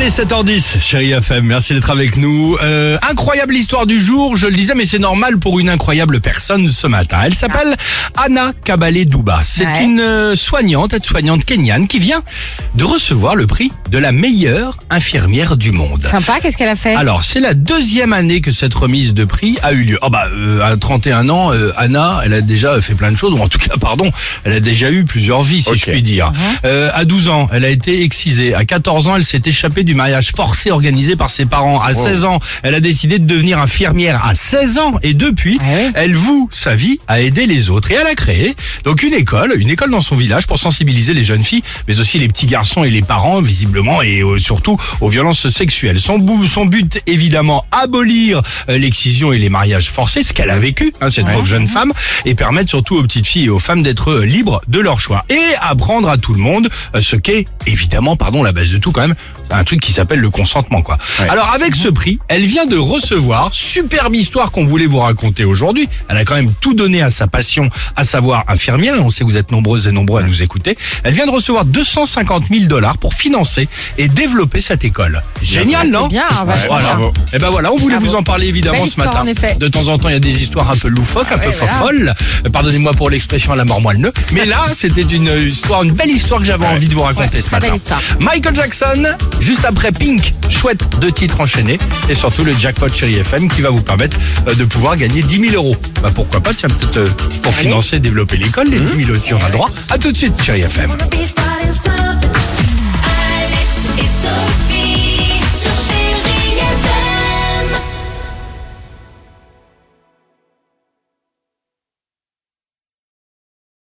Allez, 7h10, chérie FM, merci d'être avec nous. Euh, incroyable histoire du jour, je le disais, mais c'est normal pour une incroyable personne ce matin. Elle s'appelle Anna Kabale Douba. C'est Ouais. une euh, soignante, aide-soignante kenyane qui vient de recevoir le prix de la meilleure infirmière du monde. Sympa, qu'est-ce qu'elle a fait? Alors, c'est la deuxième année que cette remise de prix a eu lieu. Oh bah, euh, à 31 ans, euh, Anna, elle a déjà fait plein de choses, ou en tout cas, pardon, elle a déjà eu plusieurs vies, si je puis dire. Euh, à 12 ans, elle a été excisée. À 14 ans, elle s'est échappée du mariage forcé organisé par ses parents. À 16 ans, elle a décidé de devenir infirmière. À 16 ans, et depuis, Ah ouais. elle voue sa vie à aider les autres. Et elle a créé donc une école, une école dans son village pour sensibiliser les jeunes filles, mais aussi les petits garçons et les parents, visiblement, et euh, surtout aux violences sexuelles. Son, son but, évidemment, abolir euh, l'excision et les mariages forcés, ce qu'elle a vécu, hein, cette pauvre jeune femme, et permettre surtout aux petites filles et aux femmes d'être euh, libres de leur choix. Et apprendre à tout le monde euh, ce qu'est, évidemment, pardon, la base de tout quand même, un truc qui s'appelle le consentement, quoi. Ouais. Alors, avec ce prix, elle vient de recevoir, superbe histoire qu'on voulait vous raconter aujourd'hui. Elle a quand même tout donné à sa passion, à savoir infirmière, on sait que vous êtes nombreuses et nombreux à nous écouter. Elle vient de recevoir 250 000 dollars pour financer et développer cette école. Génial, C'est non bien, hein, vachement voilà. bien. bravo. Et ben voilà, on voulait Bravo. vous en parler évidemment Belle ce histoire, matin. en effet. De temps en temps, il y a des histoires un peu loufoques, un peu ouais, voilà. folles. Pardonnez-moi pour l'expression à la mort moelle Mais là, c'était une histoire, une belle histoire que j'avais envie de vous raconter Ouais, ce matin. belle histoire. Michael Jackson, juste après Pink, chouette deux titres enchaînés et surtout le jackpot Chéri FM qui va vous permettre euh, de pouvoir gagner 10 000 euros. Bah pourquoi pas, tiens peut-être euh, pour Allez. financer, développer l'école, les 10 000 aussi on a le droit. À tout de suite Chéri FM.